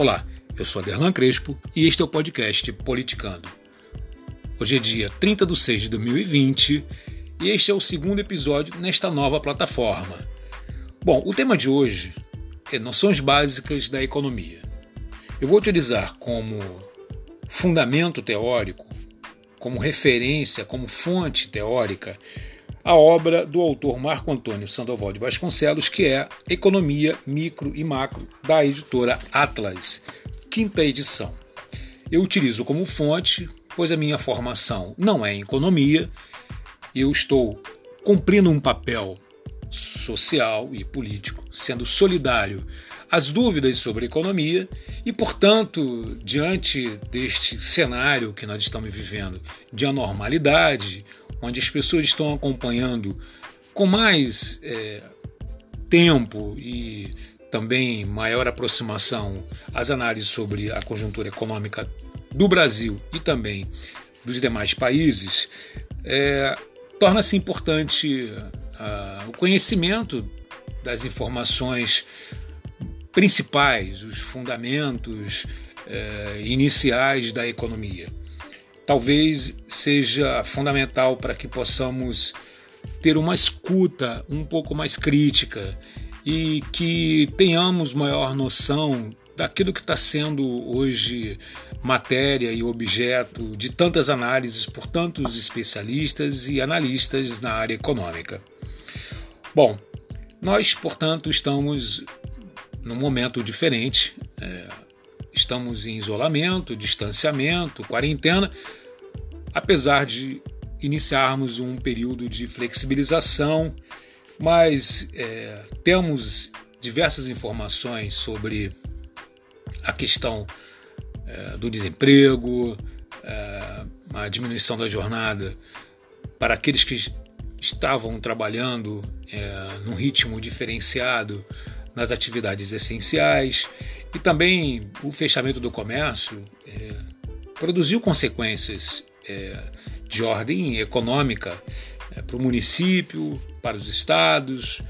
Olá, eu sou Aderlan Crespo e este é o podcast Politicando. Hoje é dia 30 de 6 de 2020 e este é o segundo episódio nesta nova plataforma. Bom, o tema de hoje é noções básicas da economia. Eu vou utilizar como fundamento teórico, como referência, como fonte teórica, a obra do autor Marco Antônio Sandoval de Vasconcelos, que é Economia, Micro e Macro, da editora Atlas, quinta edição. Eu utilizo como fonte, pois a minha formação não é em economia, eu estou cumprindo um papel social e político, sendo solidário às dúvidas sobre economia e, portanto, diante deste cenário que nós estamos vivendo de anormalidade, onde as pessoas estão acompanhando com mais é, tempo e também maior aproximação às análises sobre a conjuntura econômica do Brasil e também dos demais países, é, torna-se importante uh, o conhecimento das informações principais, os fundamentos uh, iniciais da economia talvez seja fundamental para que possamos ter uma escuta um pouco mais crítica e que tenhamos maior noção daquilo que está sendo hoje matéria e objeto de tantas análises por tantos especialistas e analistas na área econômica. Bom, nós, portanto, estamos num momento diferente. É, estamos em isolamento, distanciamento, quarentena, apesar de iniciarmos um período de flexibilização, mas é, temos diversas informações sobre a questão é, do desemprego, é, a diminuição da jornada para aqueles que estavam trabalhando é, num ritmo diferenciado nas atividades essenciais e também o fechamento do comércio é, produziu consequências é, de ordem econômica é, para o município, para os estados,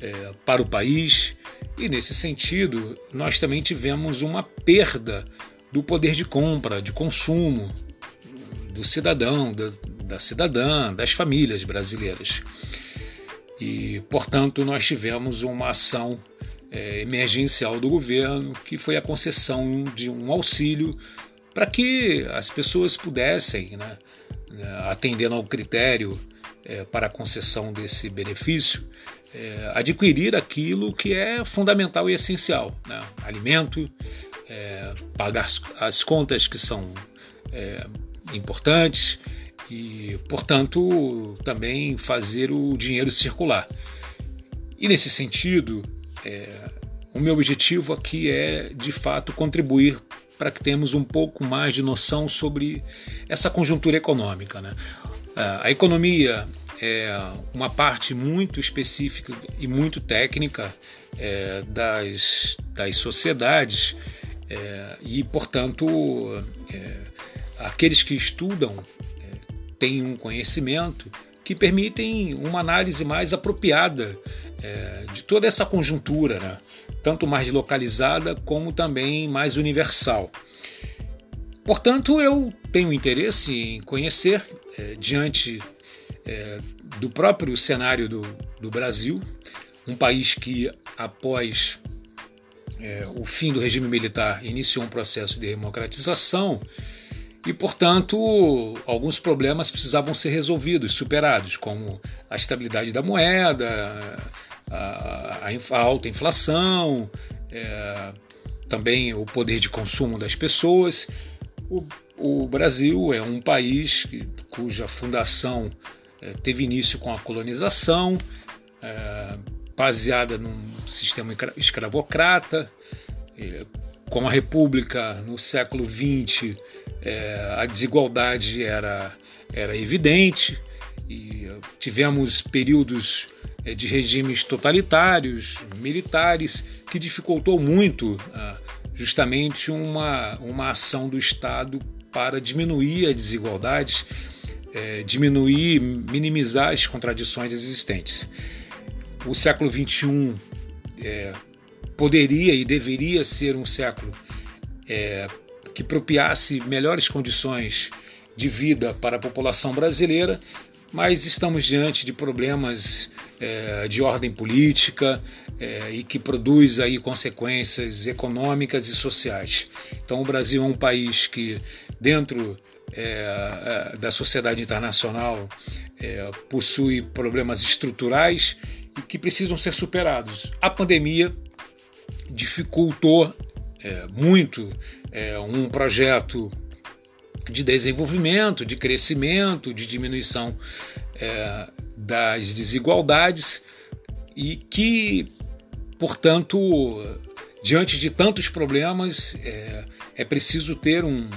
é, para o país. E nesse sentido, nós também tivemos uma perda do poder de compra, de consumo do cidadão, da, da cidadã, das famílias brasileiras. E, portanto, nós tivemos uma ação é, emergencial do governo, que foi a concessão de um auxílio para que as pessoas pudessem, né, né, atendendo ao critério é, para a concessão desse benefício, é, adquirir aquilo que é fundamental e essencial: né, alimento, é, pagar as, as, contas que são é, importantes e, portanto, também fazer o dinheiro circular. E nesse sentido, é, o meu objetivo aqui é de fato contribuir para que tenhamos um pouco mais de noção sobre essa conjuntura econômica. Né? É, a economia é uma parte muito específica e muito técnica é, das, das sociedades é, e, portanto, é, aqueles que estudam é, têm um conhecimento que permitem uma análise mais apropriada é, de toda essa conjuntura, né? tanto mais localizada como também mais universal. Portanto, eu tenho interesse em conhecer, é, diante é, do próprio cenário do, do, Brasil, um país que, após é, o fim do regime militar, iniciou um processo de democratização e, portanto, alguns problemas precisavam ser resolvidos, superados, como a estabilidade da moeda, a, a alta inflação, é, também o poder de consumo das pessoas. O, o Brasil é um país que, cuja fundação é, teve início com a colonização, é, baseada num sistema escravocrata. É, com a República no século XX, é, a desigualdade era, era evidente e tivemos períodos é, de regimes totalitários, militares, que dificultou muito ah, justamente uma, uma ação do Estado para diminuir a desigualdade, é, diminuir, minimizar as contradições existentes. O século XXI é, poderia e deveria ser um século é, que propiasse melhores condições de vida para a população brasileira, mas estamos diante de problemas é, de ordem política é, e que produz aí consequências econômicas e sociais. Então o Brasil é um país que dentro é, é da sociedade internacional é, possui problemas estruturais e que precisam ser superados. A pandemia dificultou é, muito um projeto de desenvolvimento, de crescimento, de diminuição é, das desigualdades e que, portanto, diante de tantos problemas, é, é preciso ter um,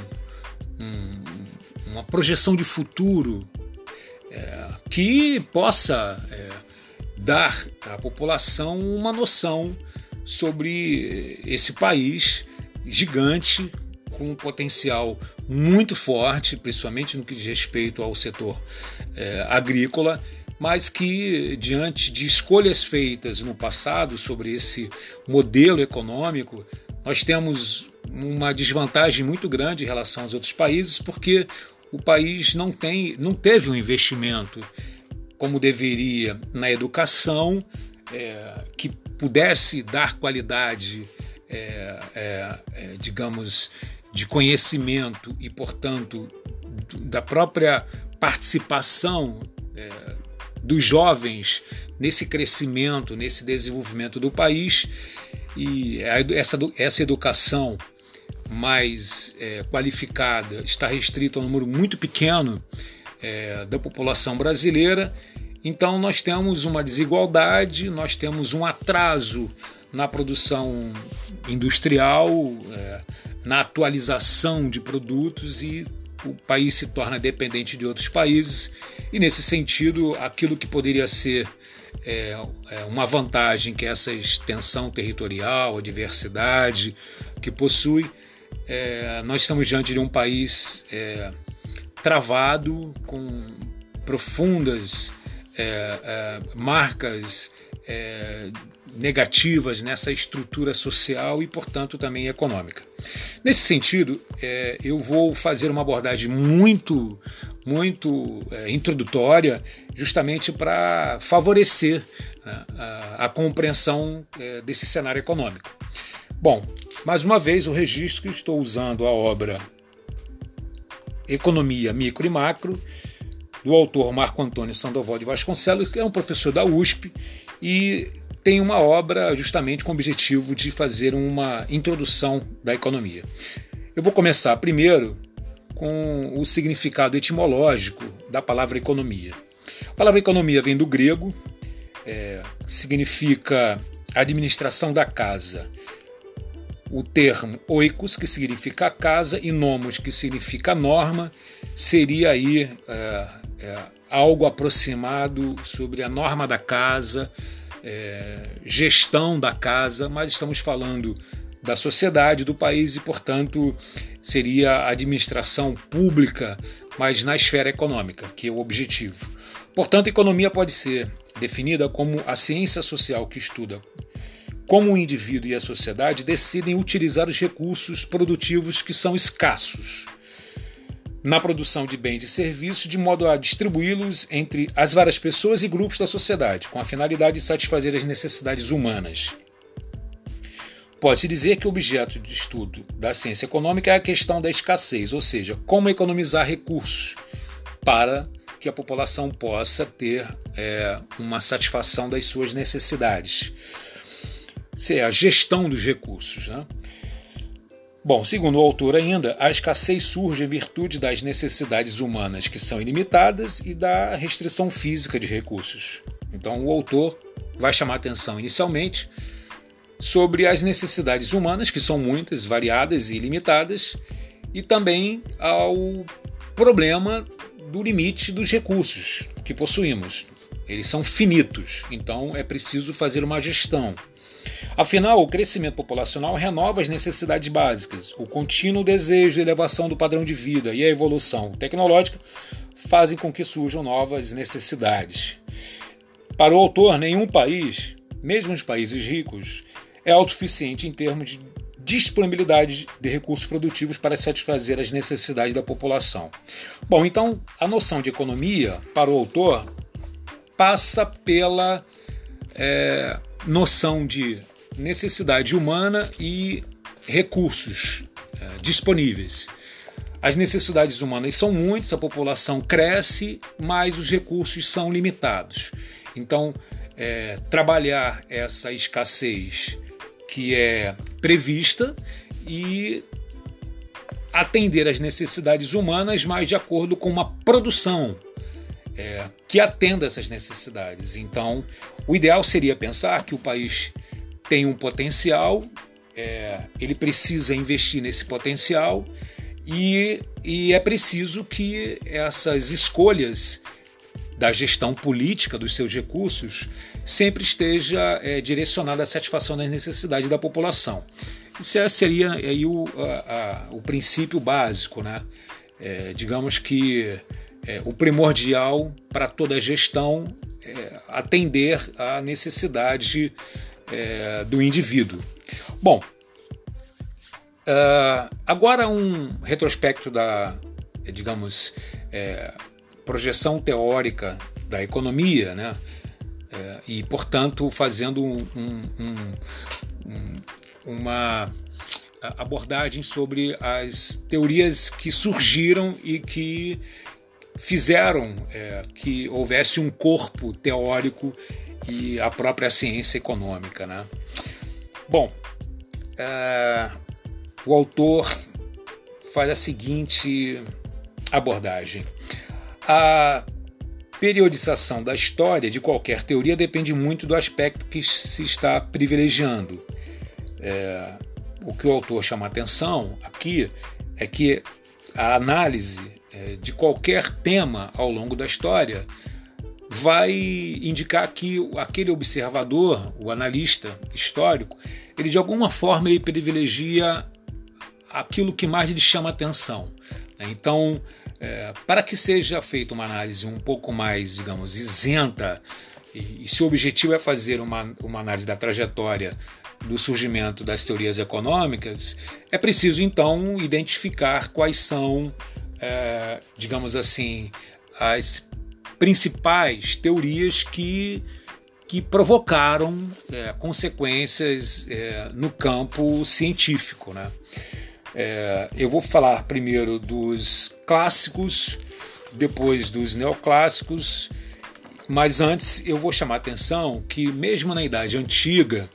um, uma projeção de futuro é, que possa é, dar à população uma noção sobre esse país gigante com um potencial muito forte, principalmente no que diz respeito ao setor é, agrícola, mas que, diante de escolhas feitas no passado sobre esse modelo econômico, nós temos uma desvantagem muito grande em relação aos outros países, porque o país não, tem, não teve um investimento como deveria na educação, é, que pudesse dar qualidade, é, é, é digamos, de conhecimento e, portanto, da própria participação é, dos jovens nesse crescimento, nesse desenvolvimento do país. E essa, essa educação mais é, qualificada está restrita a um número muito pequeno é, da população brasileira. Então, nós temos uma desigualdade, nós temos um atraso na produção industrial. Na atualização de produtos e o país se torna dependente de outros países. E nesse sentido aquilo que poderia ser é, é uma vantagem que essa extensão territorial, a diversidade que possui, é, nós estamos diante de um país é, travado com profundas é, é, marcas negativas nessa estrutura social e, portanto, também econômica. Nesse sentido, é, eu vou fazer uma abordagem muito, muito é, introdutória, justamente para favorecer né, a, a, compreensão é, desse cenário econômico. Bom, mais uma vez, o registro que estou usando a obra Economia Micro e Macro, do autor Marco Antônio Sandoval de Vasconcelos, que é um professor da USP e tem uma obra justamente com o objetivo de fazer uma introdução da economia. Eu vou começar primeiro com o significado etimológico da palavra economia. A palavra economia vem do grego, é, significa administração da casa. O termo oikos, que significa casa, e nomos, que significa norma, seria aí é, é, algo aproximado sobre a norma da casa, é, gestão da casa, mas estamos falando da sociedade, do país e, portanto, seria a administração pública, mas na esfera econômica, que é o objetivo. Portanto, economia pode ser definida como a ciência social que estuda como o indivíduo e a sociedade decidem utilizar os recursos produtivos que são escassos na produção de bens e serviços, de modo a distribuí-los entre as várias pessoas e grupos da sociedade, com a finalidade de satisfazer as necessidades humanas. Pode-se dizer que o objeto de estudo da ciência econômica é a questão da escassez, ou seja, como economizar recursos para que a população possa ter é, uma satisfação das suas necessidades. Isso é a gestão dos recursos. Né? Bom, segundo o autor ainda, a escassez surge em virtude das necessidades humanas que são ilimitadas e da restrição física de recursos. Então o autor vai chamar atenção inicialmente sobre as necessidades humanas, que são muitas, variadas e ilimitadas, e também ao problema do limite dos recursos que possuímos. Eles são finitos, então é preciso fazer uma gestão. Afinal, o crescimento populacional renova as necessidades básicas. O contínuo desejo de elevação do padrão de vida e a evolução tecnológica fazem com que surjam novas necessidades. Para o autor, nenhum país, mesmo os países ricos, é autossuficiente em termos de disponibilidade de recursos produtivos para satisfazer as necessidades da população. Bom, então a noção de economia para o autor passa pela é, noção de necessidade humana e recursos é, disponíveis. As necessidades humanas são muitas, a população cresce, mas os recursos são limitados. Então, é, trabalhar essa escassez que é prevista e atender às necessidades humanas, mas de acordo com uma produção é, que atenda essas necessidades. Então, o ideal seria pensar que o país tem um potencial, é, ele precisa investir nesse potencial e, e é preciso que essas escolhas da gestão política dos seus recursos sempre esteja é, direcionada à satisfação das necessidades da população. Isso é, seria aí o, a, a, o princípio básico, né? É, digamos que é, o primordial para toda gestão é atender à necessidade é, do indivíduo. Bom, uh, agora um retrospecto da, digamos, é, projeção teórica da economia, né? É, e, portanto, fazendo um, um, um, uma abordagem sobre as teorias que surgiram e que fizeram é, que houvesse um corpo teórico e a própria ciência econômica. Né? Bom, é, o autor faz a seguinte abordagem. A periodização da história de qualquer teoria depende muito do aspecto que se está privilegiando. É, o que o autor chama atenção aqui é que a análise de qualquer tema ao longo da história vai indicar que aquele observador, o analista histórico, ele de alguma forma ele privilegia aquilo que mais lhe chama atenção. Né? Então, é, para que seja feita uma análise um pouco mais, digamos, isenta, e se o objetivo é fazer uma, uma análise da trajetória do surgimento das teorias econômicas, é preciso então identificar quais são é, digamos assim, as principais teorias que, que provocaram é, consequências é, no campo científico. Né? Eu vou falar primeiro dos clássicos, depois dos neoclássicos, mas antes eu vou chamar a atenção que, mesmo na Idade Antiga,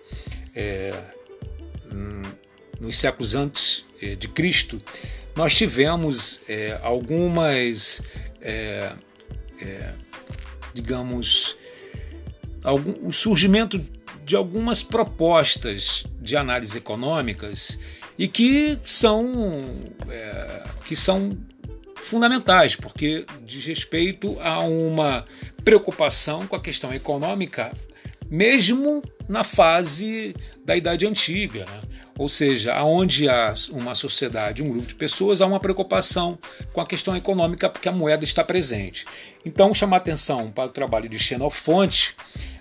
nos séculos antes de Cristo, nós tivemos é, algumas, é, é, digamos, algum, o surgimento de algumas propostas de análise econômicas e que são, é, que são fundamentais, porque diz respeito a uma preocupação com a questão econômica, mesmo na fase da Idade Antiga. Né? Ou seja, aonde há uma sociedade, um grupo de pessoas, há uma preocupação com a questão econômica porque a moeda está presente. Então, chamar atenção para o trabalho de Xenofonte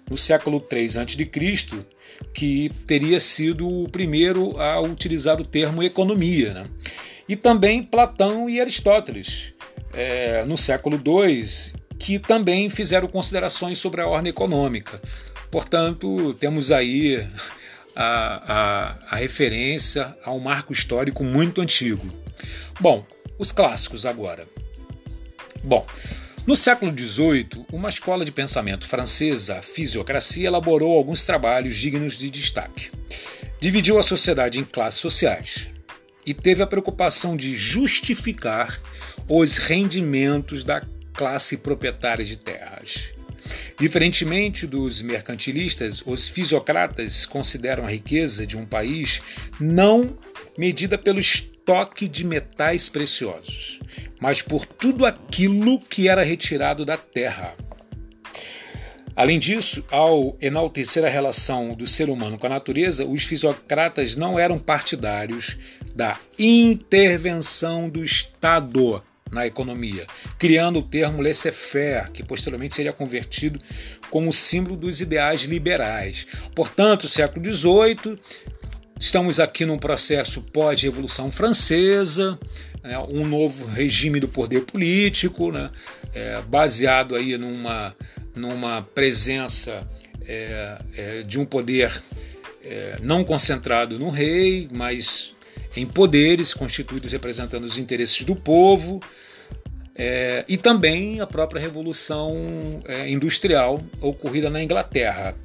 no século III a.C., que teria sido o primeiro a utilizar o termo economia. Né? E também Platão e Aristóteles, é, no século II, que também fizeram considerações sobre a ordem econômica. Portanto, temos aí a, a, a referência a um marco histórico muito antigo. Bom, os clássicos agora. Bom, no século XVIII, uma escola de pensamento francesa, a fisiocracia, elaborou alguns trabalhos dignos de destaque. Dividiu a sociedade em classes sociais e teve a preocupação de justificar os rendimentos da classe proprietária de terras. Diferentemente dos mercantilistas, os fisiocratas consideram a riqueza de um país não medida pelo estoque de metais preciosos, mas por tudo aquilo que era retirado da terra. Além disso, ao enaltecer a relação do ser humano com a natureza, os fisiocratas não eram partidários da intervenção do Estado na economia, criando o termo laissez-faire, que posteriormente seria convertido como símbolo dos ideais liberais. Portanto, século XVIII, Estamos aqui num processo pós-revolução francesa, né, um novo regime do poder político, né, é, baseado aí numa, numa presença é, é, de um poder é, não concentrado no rei, mas em poderes constituídos representando os interesses do povo, é, e também a própria revolução é, industrial ocorrida na Inglaterra.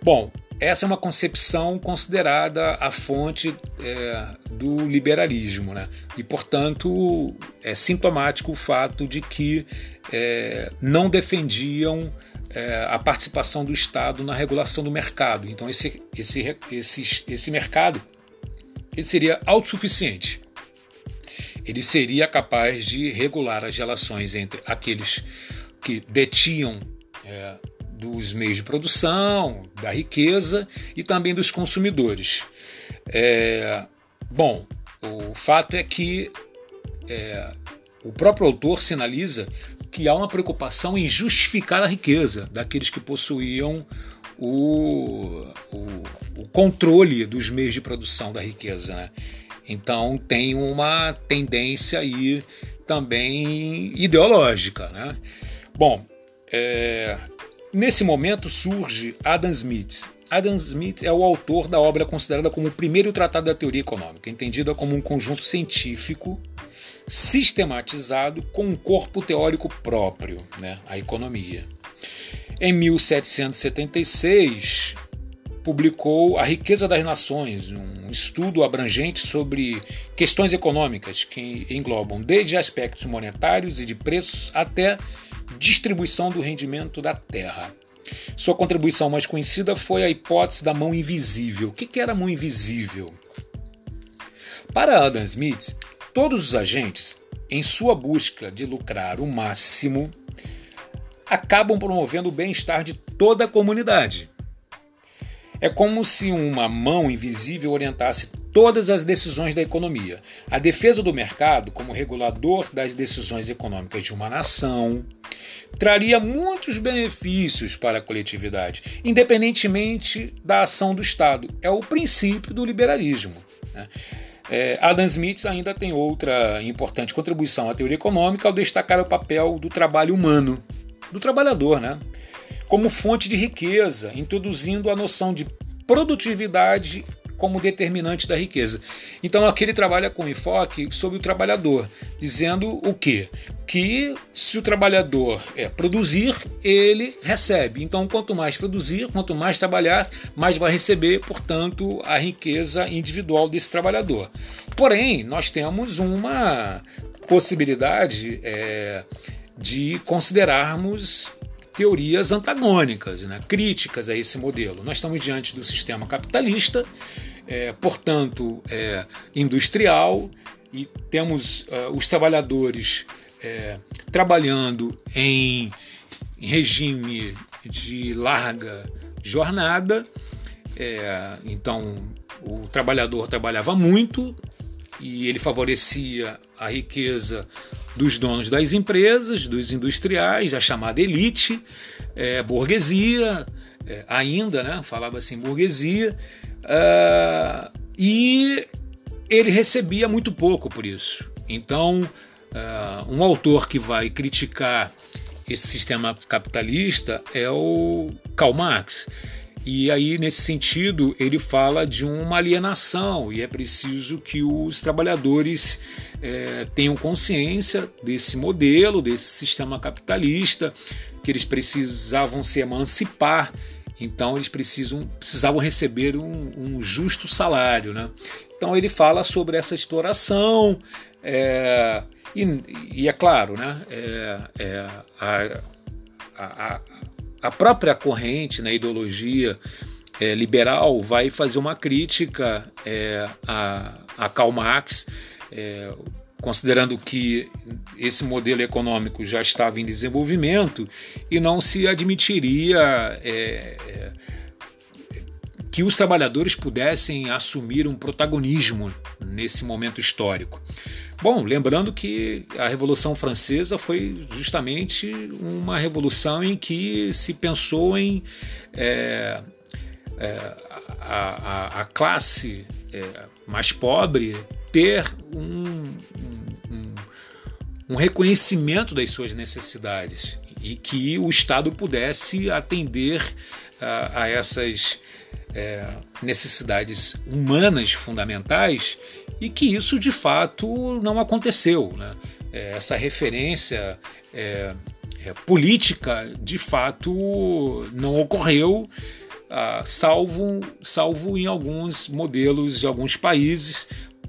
Bom, essa é uma concepção considerada a fonte é, do liberalismo, né? e portanto é sintomático o fato de que é, não defendiam é, a participação do Estado na regulação do mercado. Então esse, esse, esse, esse mercado ele seria autossuficiente. Ele seria capaz de regular as relações entre aqueles que detinham é, dos meios de produção, da riqueza e também dos consumidores. É, bom, o fato é que é, o próprio autor sinaliza que há uma preocupação em justificar a riqueza daqueles que possuíam o, o, o controle dos meios de produção da riqueza. Né? Então tem uma tendência aí também ideológica. Né? Bom, é, nesse momento surge Adam Smith. Adam Smith é o autor da obra considerada como o primeiro tratado da teoria econômica, entendida como um conjunto científico sistematizado com um corpo teórico próprio, né, a economia. Em 1776, publicou A Riqueza das Nações, um estudo abrangente sobre questões econômicas que englobam desde aspectos monetários e de preços até distribuição do rendimento da terra. Sua contribuição mais conhecida foi a hipótese da mão invisível. O que era a mão invisível? Para Adam Smith, Todos os agentes, em sua busca de lucrar o máximo, acabam promovendo o bem-estar de toda a comunidade. É como se uma mão invisível orientasse todas as decisões da economia. A defesa do mercado, como regulador das decisões econômicas de uma nação, traria muitos benefícios para a coletividade, independentemente da ação do Estado. É o princípio do liberalismo. Né? É, Adam Smith ainda tem outra importante contribuição à teoria econômica ao destacar o papel do trabalho humano, do trabalhador, né? como fonte de riqueza, introduzindo a noção de produtividade como determinante da riqueza. Então aqui ele trabalha com enfoque sobre o trabalhador, dizendo o quê? Que se o trabalhador é produzir, ele recebe. Então quanto mais produzir, quanto mais trabalhar, mais vai receber, portanto, a riqueza individual desse trabalhador. Porém, nós temos uma possibilidade é, de considerarmos teorias antagônicas, né, críticas a esse modelo. Nós estamos diante do sistema capitalista é, portanto, é, industrial, e temos uh, os trabalhadores é, trabalhando em, em, regime de larga jornada. É, então, o trabalhador trabalhava muito e ele favorecia a riqueza dos donos das empresas, dos industriais, da chamada elite, é, burguesia, é, ainda, né, falava assim, burguesia, uh, e ele recebia muito pouco por isso. Então, uh, um autor que vai criticar esse sistema capitalista é o Karl Marx. E aí, nesse sentido, ele fala de uma alienação e é preciso que os trabalhadores é, tenham consciência desse modelo, desse sistema capitalista, que eles precisavam se emancipar então eles precisam, precisavam receber um, um justo salário. Né? Então ele fala sobre essa exploração, é, e, e, é claro, né, é, é a, a, a, própria corrente na né, ideologia é, liberal vai fazer uma crítica é, a, a Karl Marx, é, considerando que esse modelo econômico já estava em desenvolvimento e não se admitiria é, é, que os trabalhadores pudessem assumir um protagonismo nesse momento histórico. Bom, lembrando que a Revolução Francesa foi justamente uma revolução em que se pensou em é, é a, a, a classe é, mais pobre ter um, um, um reconhecimento das suas necessidades e que o Estado pudesse atender a, a essas é, necessidades humanas fundamentais e que isso de fato não aconteceu. Né? É, essa referência é, é política de fato não ocorreu, ah, salvo, salvo em alguns modelos de alguns países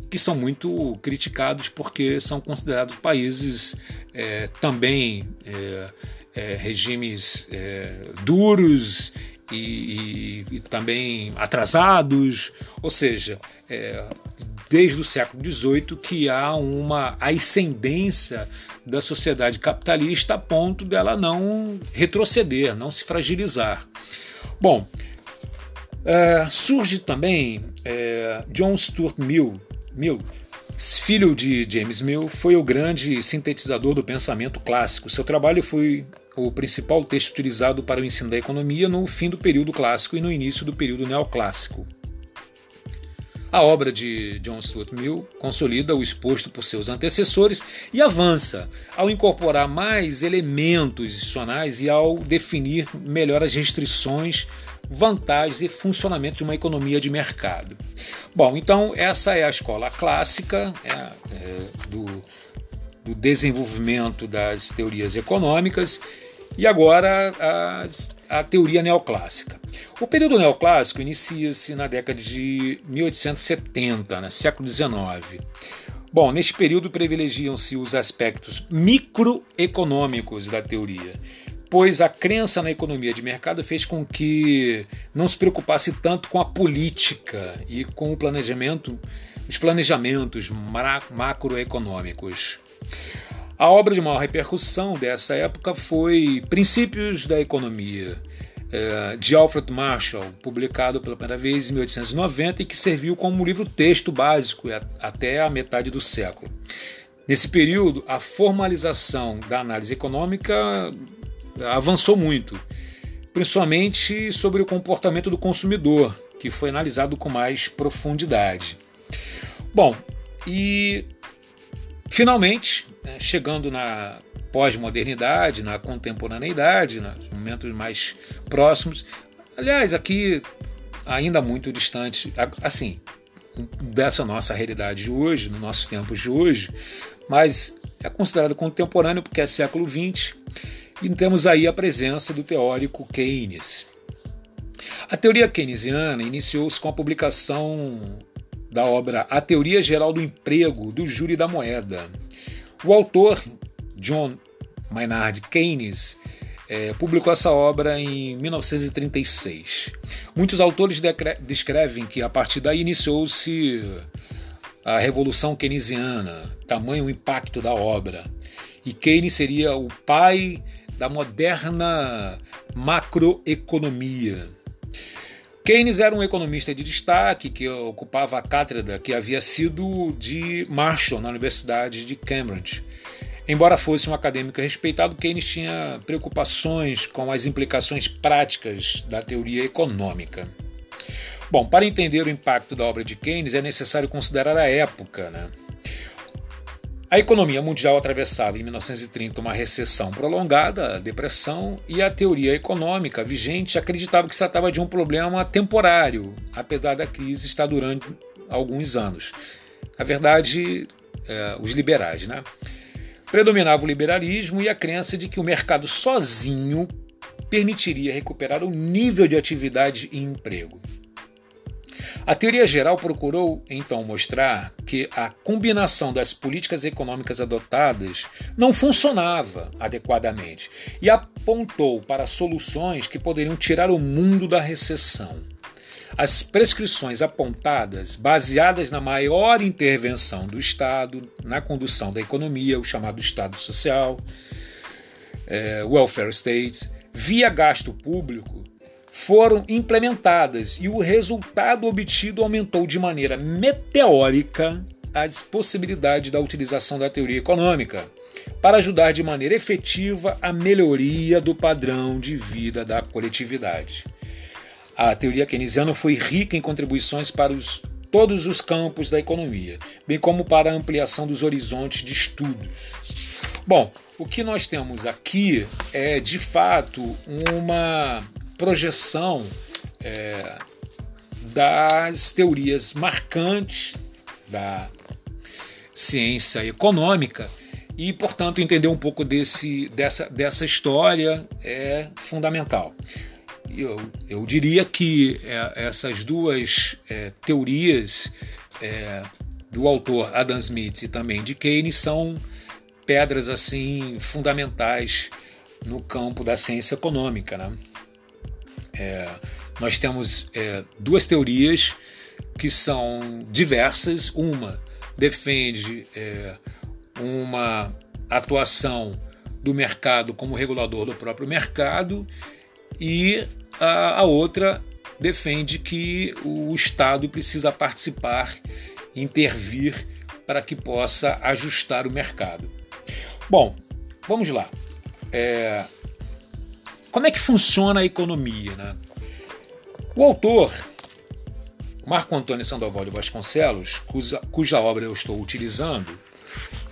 que são muito criticados porque são considerados países é, também é, é, regimes é, duros e, e, e, também atrasados, ou seja, é, desde o século XVIII que há uma ascendência da sociedade capitalista a ponto dela não retroceder, não se fragilizar. Bom, é, surge também é, John Stuart Mill, Mill filho de James Mill, foi o grande sintetizador do pensamento clássico. Seu trabalho foi o principal texto utilizado para o ensino da economia no fim do período clássico e no início do período neoclássico. A obra de John Stuart Mill consolida o exposto por seus antecessores e avança ao incorporar mais elementos adicionais e ao definir melhor as restrições, vantagens e funcionamento de uma economia de mercado. Bom, então essa é a escola clássica é, é, do, do desenvolvimento das teorias econômicas e agora a, a teoria neoclássica. O período neoclássico inicia-se na década de 1870, né, século XIX. Bom, neste período privilegiam-se os aspectos microeconômicos da teoria, pois a crença na economia de mercado fez com que não se preocupasse tanto com a política e com o planejamento, os planejamentos macroeconômicos. A obra de maior repercussão dessa época foi Princípios da Economia, é, de Alfred Marshall, publicado pela primeira vez em 1890 e que serviu como livro-texto básico até a metade do século. Nesse período, a formalização da análise econômica avançou muito, principalmente sobre o comportamento do consumidor, que foi analisado com mais profundidade. Bom, e finalmente, chegando na pós-modernidade, na contemporaneidade, nos momentos mais próximos. Aliás, aqui ainda muito distante, assim, dessa nossa realidade de hoje, nos nossos tempos de hoje, mas é considerado contemporâneo porque é século XX e temos aí a presença do teórico Keynes. A teoria keynesiana iniciou-se com a publicação da obra A Teoria Geral do Emprego, do Júri da Moeda, o autor, John Maynard Keynes, é, publicou essa obra em 1936. Muitos autores descrevem que a partir daí iniciou-se a Revolução Keynesiana, tamanho o impacto da obra. E Keynes seria o pai da moderna macroeconomia. Keynes era um economista de destaque que ocupava a cátedra que havia sido de Marshall na Universidade de Cambridge. Embora fosse um acadêmico respeitado, Keynes tinha preocupações com as implicações práticas da teoria econômica. Bom, para entender o impacto da obra de Keynes é necessário considerar a época. Né? A economia mundial atravessava em 1930 uma recessão prolongada, depressão, e a teoria econômica vigente acreditava que se tratava de um problema temporário, apesar da crise estar durando alguns anos. Na verdade, é, os liberais, né? Predominava o liberalismo e a crença de que o mercado sozinho permitiria recuperar o nível de atividade e emprego. A teoria geral procurou então mostrar que a combinação das políticas econômicas adotadas não funcionava adequadamente e apontou para soluções que poderiam tirar o mundo da recessão. As prescrições apontadas, baseadas na maior intervenção do Estado na condução da economia, o chamado Estado Social, é, welfare state, via gasto público, foram implementadas e o resultado obtido aumentou de maneira meteórica a possibilidade da utilização da teoria econômica para ajudar de maneira efetiva a melhoria do padrão de vida da coletividade. A teoria keynesiana foi rica em contribuições para os todos os campos da economia, bem como para a ampliação dos horizontes de estudos. Bom, o que nós temos aqui é de fato uma projeção é, das teorias marcantes da ciência econômica e, portanto, entender um pouco desse, dessa, dessa história é fundamental. Eu, eu diria que é, essas duas é, teorias é, do autor Adam Smith e também de Keynes são pedras assim fundamentais no campo da ciência econômica. Né? É, nós temos é, duas teorias que são diversas. Uma defende é, uma atuação do mercado como regulador do próprio mercado e a, a outra defende que o Estado precisa participar, intervir para que possa ajustar o mercado. Bom, vamos lá. É, como é que funciona a economia? Né? O autor, Marco Antônio Sandoval de Vasconcelos, cuja, cuja obra eu estou utilizando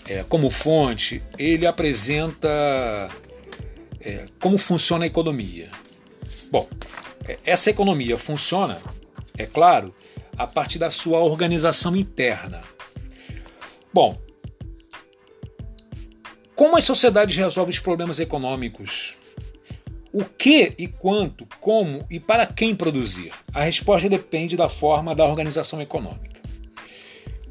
é, como fonte, ele apresenta é, como funciona a economia. Bom, é, essa economia funciona, é claro, a partir da sua organização interna. Bom, como as sociedades resolvem os problemas econômicos? O que e quanto, como e para quem produzir? A resposta depende da forma da organização econômica.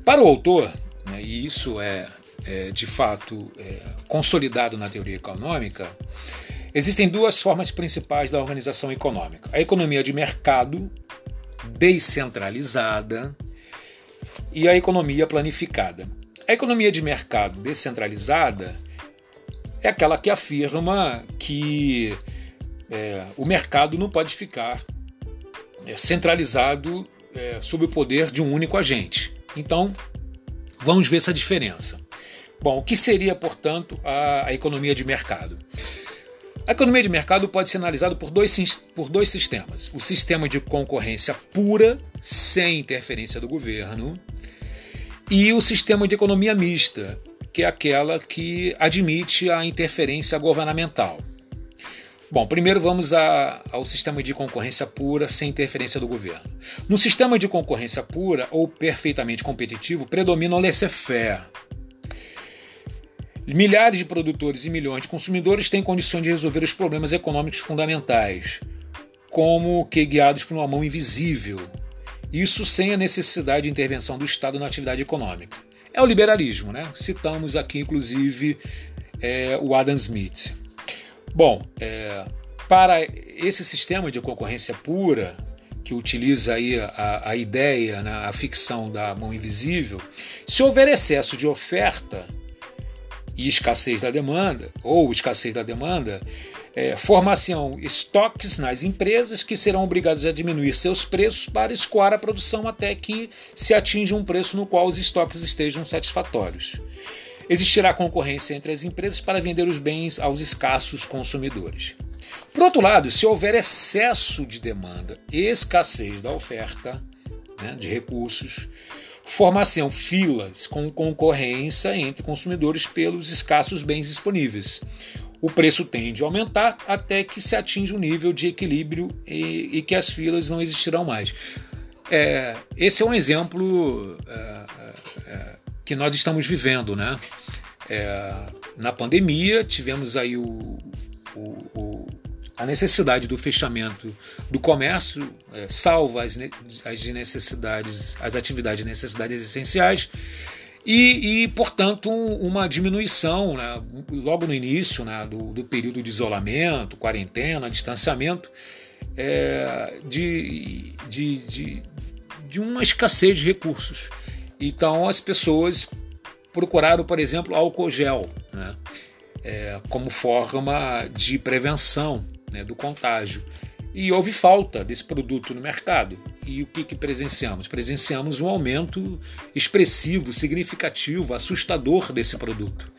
Para o autor, né, e isso é, é de fato é, consolidado na teoria econômica, existem duas formas principais da organização econômica: a economia de mercado, descentralizada, e a economia planificada. A economia de mercado descentralizada é aquela que afirma que é, o mercado não pode ficar é, centralizado é, sob o poder de um único agente. Então, vamos ver essa diferença. Bom, o que seria, portanto, a, a economia de mercado? A economia de mercado pode ser analisada por dois, por dois sistemas: o sistema de concorrência pura, sem interferência do governo, e o sistema de economia mista, que é aquela que admite a interferência governamental. Bom, primeiro vamos a, ao sistema de concorrência pura sem interferência do governo. No sistema de concorrência pura ou perfeitamente competitivo, predomina o laissez-faire. Milhares de produtores e milhões de consumidores têm condições de resolver os problemas econômicos fundamentais, como que guiados por uma mão invisível. Isso sem a necessidade de intervenção do Estado na atividade econômica é o liberalismo. Né? Citamos aqui, inclusive, é, o Adam Smith. Bom, é, para esse sistema de concorrência pura, que utiliza aí a, a ideia, né, a ficção da mão invisível, se houver excesso de oferta e escassez da demanda, ou escassez da demanda, é, formação estoques nas empresas que serão obrigadas a diminuir seus preços para escoar a produção até que se atinja um preço no qual os estoques estejam satisfatórios. Existirá concorrência entre as empresas para vender os bens aos escassos consumidores. Por outro lado, se houver excesso de demanda e escassez da oferta né, de recursos, formação filas com concorrência entre consumidores pelos escassos bens disponíveis o preço tende a aumentar até que se atinja um nível de equilíbrio e, e que as filas não existirão mais. É, esse é um exemplo é, é, que nós estamos vivendo, né? É, na pandemia tivemos aí o, o, o, a necessidade do fechamento do comércio, é, salvo as, as necessidades, as atividades de necessidades essenciais, e, e portanto, uma diminuição né, logo no início né, do, do, período de isolamento, quarentena, distanciamento, é, de, de, de, de uma escassez de recursos. Então, as pessoas procuraram, por exemplo, álcool gel né, é, como forma de prevenção né, do contágio. E houve falta desse produto no mercado. E o que, que presenciamos? Presenciamos um aumento expressivo, significativo, assustador desse produto.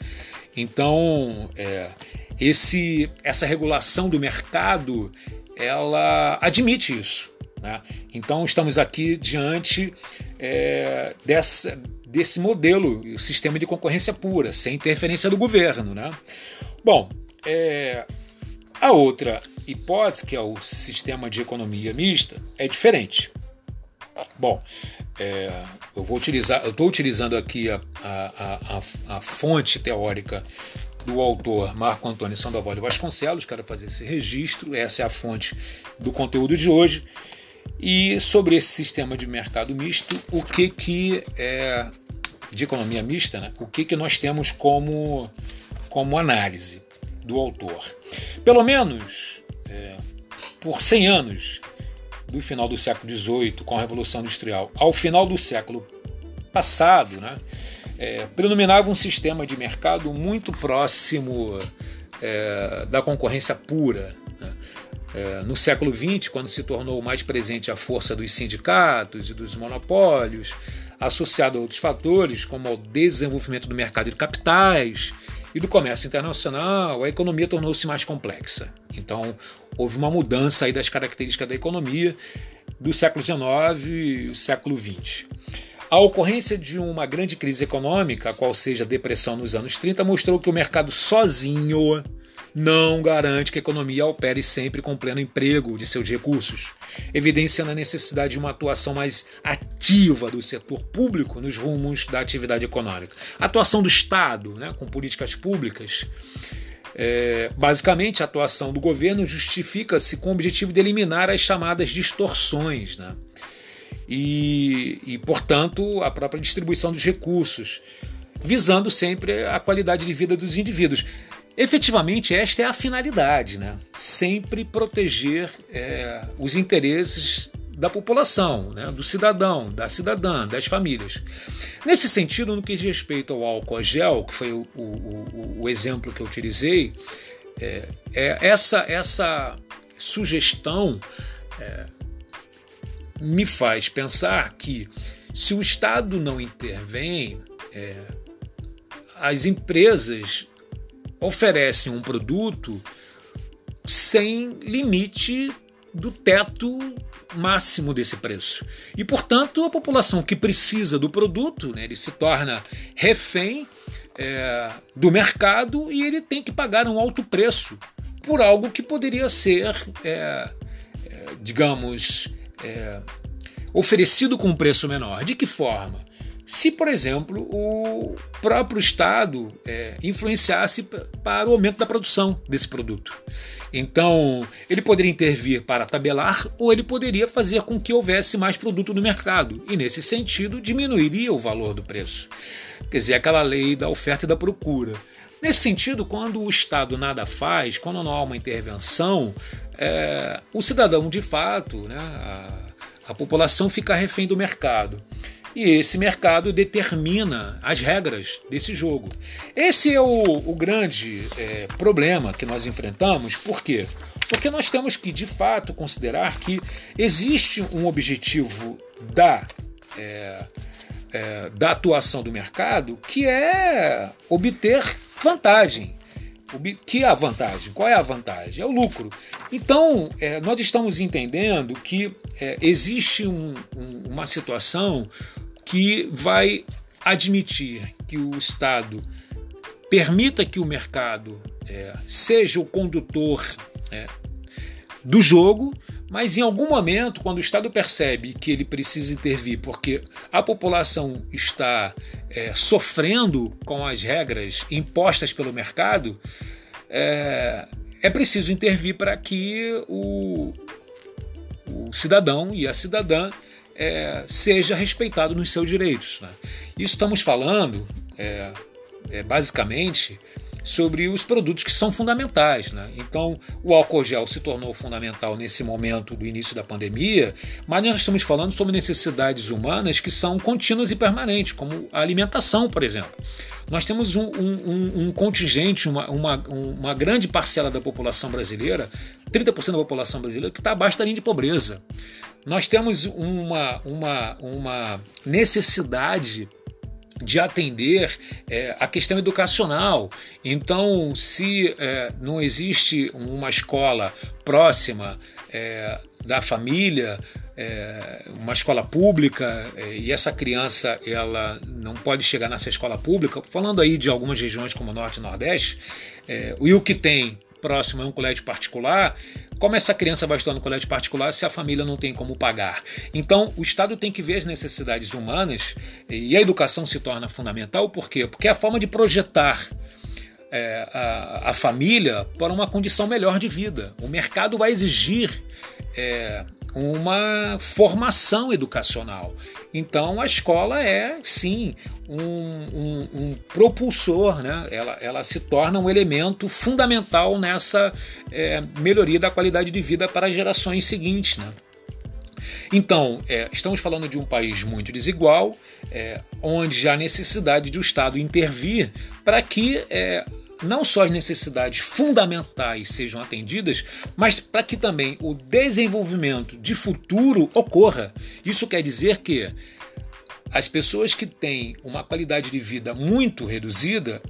Então, é, esse, essa regulação do mercado, ela admite isso. Né? Então estamos aqui diante é, dessa, desse modelo, o sistema de concorrência pura, sem interferência do governo. Né? Bom, é, a outra hipótese, que é o sistema de economia mista, é diferente. Bom, é, eu vou utilizar, eu estou utilizando aqui a, a, a, a, fonte teórica do autor Marco Antônio Sandoval de Vasconcelos, quero fazer esse registro, essa é a fonte do conteúdo de hoje. E sobre esse sistema de mercado misto, o que que é de economia mista, né? o que que nós temos como, como análise do autor. Pelo menos é, por 100 anos, do final do século XVIII, com a Revolução Industrial, ao final do século passado, né, é, predominava um sistema de mercado muito próximo é, da concorrência pura. Né. É, no século XX, quando se tornou mais presente a força dos sindicatos e dos monopólios, associado a outros fatores, como ao desenvolvimento do mercado de capitais e do comércio internacional, a economia tornou-se mais complexa. Então, houve uma mudança aí das características da economia do século XIX e século XX. A ocorrência de uma grande crise econômica, qual seja a depressão nos anos 30, mostrou que o mercado sozinho não garante que a economia opere sempre com pleno emprego de seus recursos, evidenciando a necessidade de uma atuação mais ativa do setor público nos rumos da atividade econômica. A atuação do Estado, né, com políticas públicas, é, basicamente, a atuação do governo justifica-se com o objetivo de eliminar as chamadas distorções né? e, e, portanto, a própria distribuição dos recursos, visando sempre a qualidade de vida dos indivíduos. Efetivamente, esta é a finalidade, né? sempre proteger é, os interesses da população, né? do cidadão, da cidadã, das famílias. Nesse sentido, no que diz respeito ao álcool gel, que foi o, o, o exemplo que eu utilizei, é, é essa, essa sugestão é, me faz pensar que se o Estado não intervém, é, as empresas oferecem um produto sem limite do teto máximo desse preço. E, portanto, a população que precisa do produto, né, ele se torna refém é, do mercado e ele tem que pagar um alto preço por algo que poderia ser, é, é, digamos, é, oferecido com um preço menor. De que forma? Se, por exemplo, o próprio Estado é, influenciasse para o aumento da produção desse produto. Então, ele poderia intervir para tabelar ou ele poderia fazer com que houvesse mais produto no mercado e, nesse sentido, diminuiria o valor do preço. Quer dizer, aquela lei da oferta e da procura. Nesse sentido, quando o Estado nada faz, quando não há uma intervenção, é, o cidadão, de fato, né, a, a população fica refém do mercado. E esse mercado determina as regras desse jogo. Esse é o, o grande é, problema que nós enfrentamos, por quê? Porque nós temos que, de fato, considerar que existe um objetivo da, é, é, da atuação do mercado que é obter vantagem. Que é a vantagem? Qual é a vantagem? É o lucro. Então, é, nós estamos entendendo que é, existe um, um, uma situação que vai admitir que o Estado permita que o mercado é, seja o condutor é, do jogo, mas em algum momento, quando o Estado percebe que ele precisa intervir porque a população está é, sofrendo com as regras impostas pelo mercado, é, é preciso intervir para que o, o cidadão e a cidadã é, seja respeitado nos seus direitos. Né? Isso estamos falando, é, é, basicamente, sobre os produtos que são fundamentais. Né? Então, o álcool gel se tornou fundamental nesse momento do início da pandemia, mas nós estamos falando sobre necessidades humanas que são contínuas e permanentes, como a alimentação, por exemplo. Nós temos um, um, um contingente, uma, uma, uma grande parcela da população brasileira, 30% da população brasileira, que está abaixo da linha de pobreza. Nós temos uma, uma, uma necessidade de atender é, a questão educacional. Então, se é, não existe uma escola próxima é, da família, é, uma escola pública é, e essa criança ela não pode chegar nessa escola pública, falando aí de algumas regiões como o Norte e Nordeste, é, e o que tem próximo é um colégio particular, como essa criança vai estudar no colégio particular se a família não tem como pagar? Então, o Estado tem que ver as necessidades humanas e a educação se torna fundamental, por quê? Porque é a forma de projetar é, a, a, família para uma condição melhor de vida. O mercado vai exigir é, uma formação educacional. Então a escola é sim um, um, um, propulsor, né? ela, ela se torna um elemento fundamental nessa é, melhoria da qualidade de vida para as gerações seguintes. Né? Então, é, estamos falando de um país muito desigual, é, onde há necessidade de o Estado intervir para que é, não só as necessidades fundamentais sejam atendidas, mas para que também o desenvolvimento de futuro ocorra. Isso quer dizer que as pessoas que têm uma qualidade de vida muito reduzida,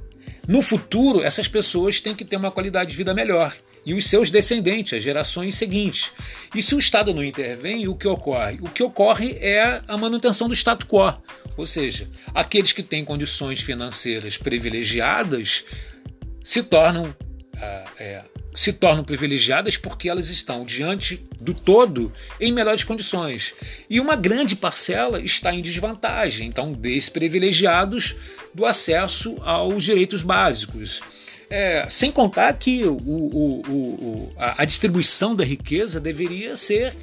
no futuro essas pessoas têm que ter uma qualidade de vida melhor. E os seus descendentes, as gerações seguintes. E se o Estado não intervém, o que ocorre? O que ocorre é a manutenção do status quo. Ou seja, aqueles que têm condições financeiras privilegiadas se tornam, ah, é, se tornam privilegiadas porque elas estão diante do todo em melhores condições. E uma grande parcela está em desvantagem, então desprivilegiados do acesso aos direitos básicos. É, sem contar que o, o, o, a, a, distribuição da riqueza deveria ser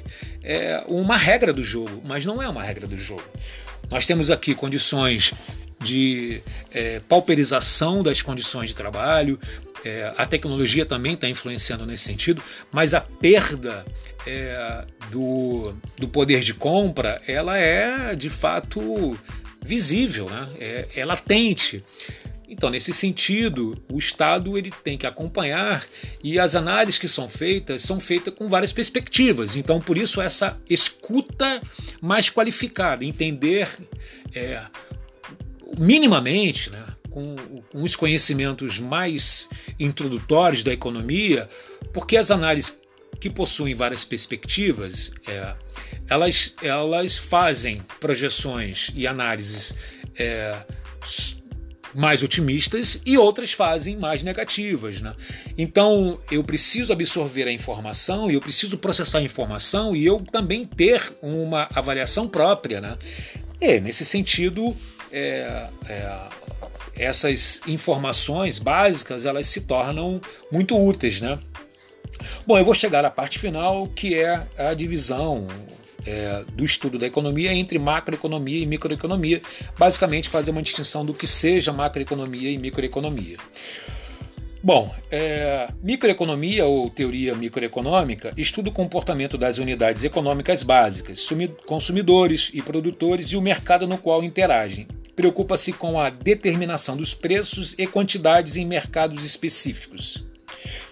é, uma regra do jogo, mas não é uma regra do jogo. Nós temos aqui condições de é, pauperização das condições de trabalho. É, a tecnologia também está influenciando nesse sentido, mas a perda é, do, do poder de compra ela é de fato visível, né? é, é latente. Então, nesse sentido, o Estado ele tem que acompanhar e as análises que são feitas são feitas com várias perspectivas. Então, por isso, essa escuta mais qualificada, entender é, minimamente, né, com, com os conhecimentos mais introdutórios da economia, porque as análises que possuem várias perspectivas, é, elas, elas fazem projeções e análises é, mais otimistas e outras fazem mais negativas. Né? Então eu preciso absorver a informação e eu preciso processar a informação e eu também ter uma avaliação própria. Né? É, nesse sentido, é, é, essas informações básicas elas se tornam muito úteis, né? Bom, eu vou chegar à parte final, que é a divisão é, do estudo da economia entre macroeconomia e microeconomia, basicamente fazer uma distinção do que seja macroeconomia e microeconomia. Bom, é, microeconomia ou teoria microeconômica estuda o comportamento das unidades econômicas básicas, consumidores e produtores e o mercado no qual interagem. Preocupa-se com a determinação dos preços e quantidades em mercados específicos.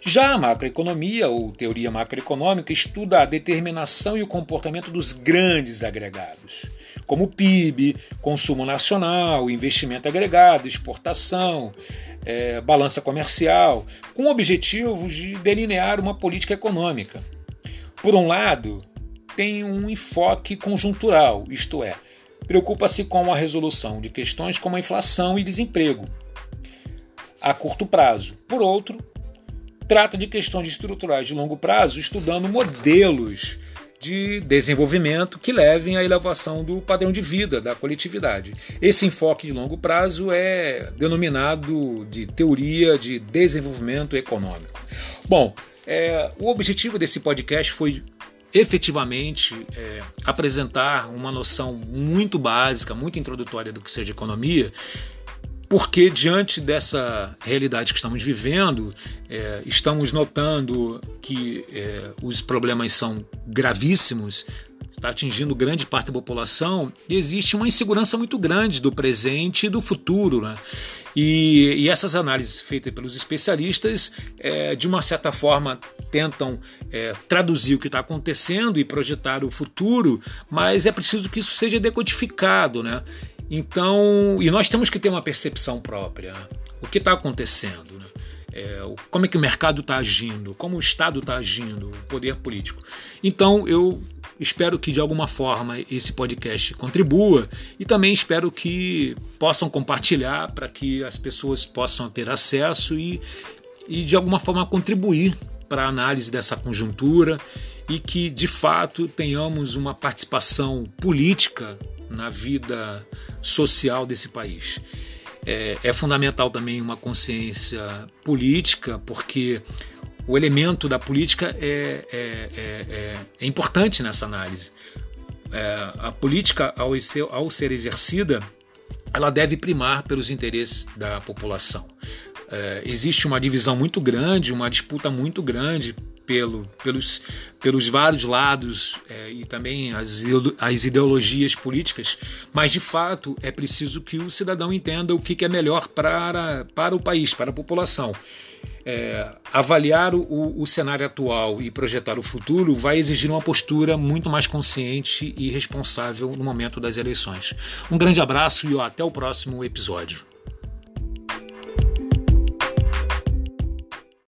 Já a macroeconomia, ou teoria macroeconômica, estuda a determinação e o comportamento dos grandes agregados, como PIB, consumo nacional, investimento agregado, exportação, é, balança comercial, com o objetivo de delinear uma política econômica. Por um lado, tem um enfoque conjuntural, isto é, preocupa-se com a resolução de questões como a inflação e desemprego a curto prazo. Por outro, trata de questões estruturais de longo prazo, estudando modelos de desenvolvimento que levem à elevação do padrão de vida da coletividade. Esse enfoque de longo prazo é denominado de teoria de desenvolvimento econômico. Bom, é, o objetivo desse podcast foi efetivamente é, apresentar uma noção muito básica, muito introdutória do que seja economia porque diante dessa realidade que estamos vivendo, é, estamos notando que é, os problemas são gravíssimos, está atingindo grande parte da população, e existe uma insegurança muito grande do presente e do futuro. Né? E, e, essas análises feitas pelos especialistas, é, de uma certa forma, tentam é, traduzir o que está acontecendo e projetar o futuro, mas é preciso que isso seja decodificado. Né? Então, e nós temos que ter uma percepção própria. O que está acontecendo? Né? É, como é que o mercado está agindo? Como o Estado está agindo? O poder político. Então, eu Espero que de alguma forma esse podcast contribua e também espero que possam compartilhar para que as pessoas possam ter acesso e, e de alguma forma contribuir para a análise dessa conjuntura e que de fato tenhamos uma participação política na vida social desse país. É, é fundamental também uma consciência política, porque o elemento da política é, é, é, é importante nessa análise. a política, ao ser, ao ser exercida, ela deve primar pelos interesses da população. existe uma divisão muito grande, uma disputa muito grande pelo, pelos, pelos vários lados é, e também as, as ideologias políticas, mas de fato é preciso que o cidadão entenda o que, que é melhor para, para o país, para a população. É, avaliar o, o, cenário atual e projetar o futuro vai exigir uma postura muito mais consciente e responsável no momento das eleições. Um grande abraço e ó, até o próximo episódio.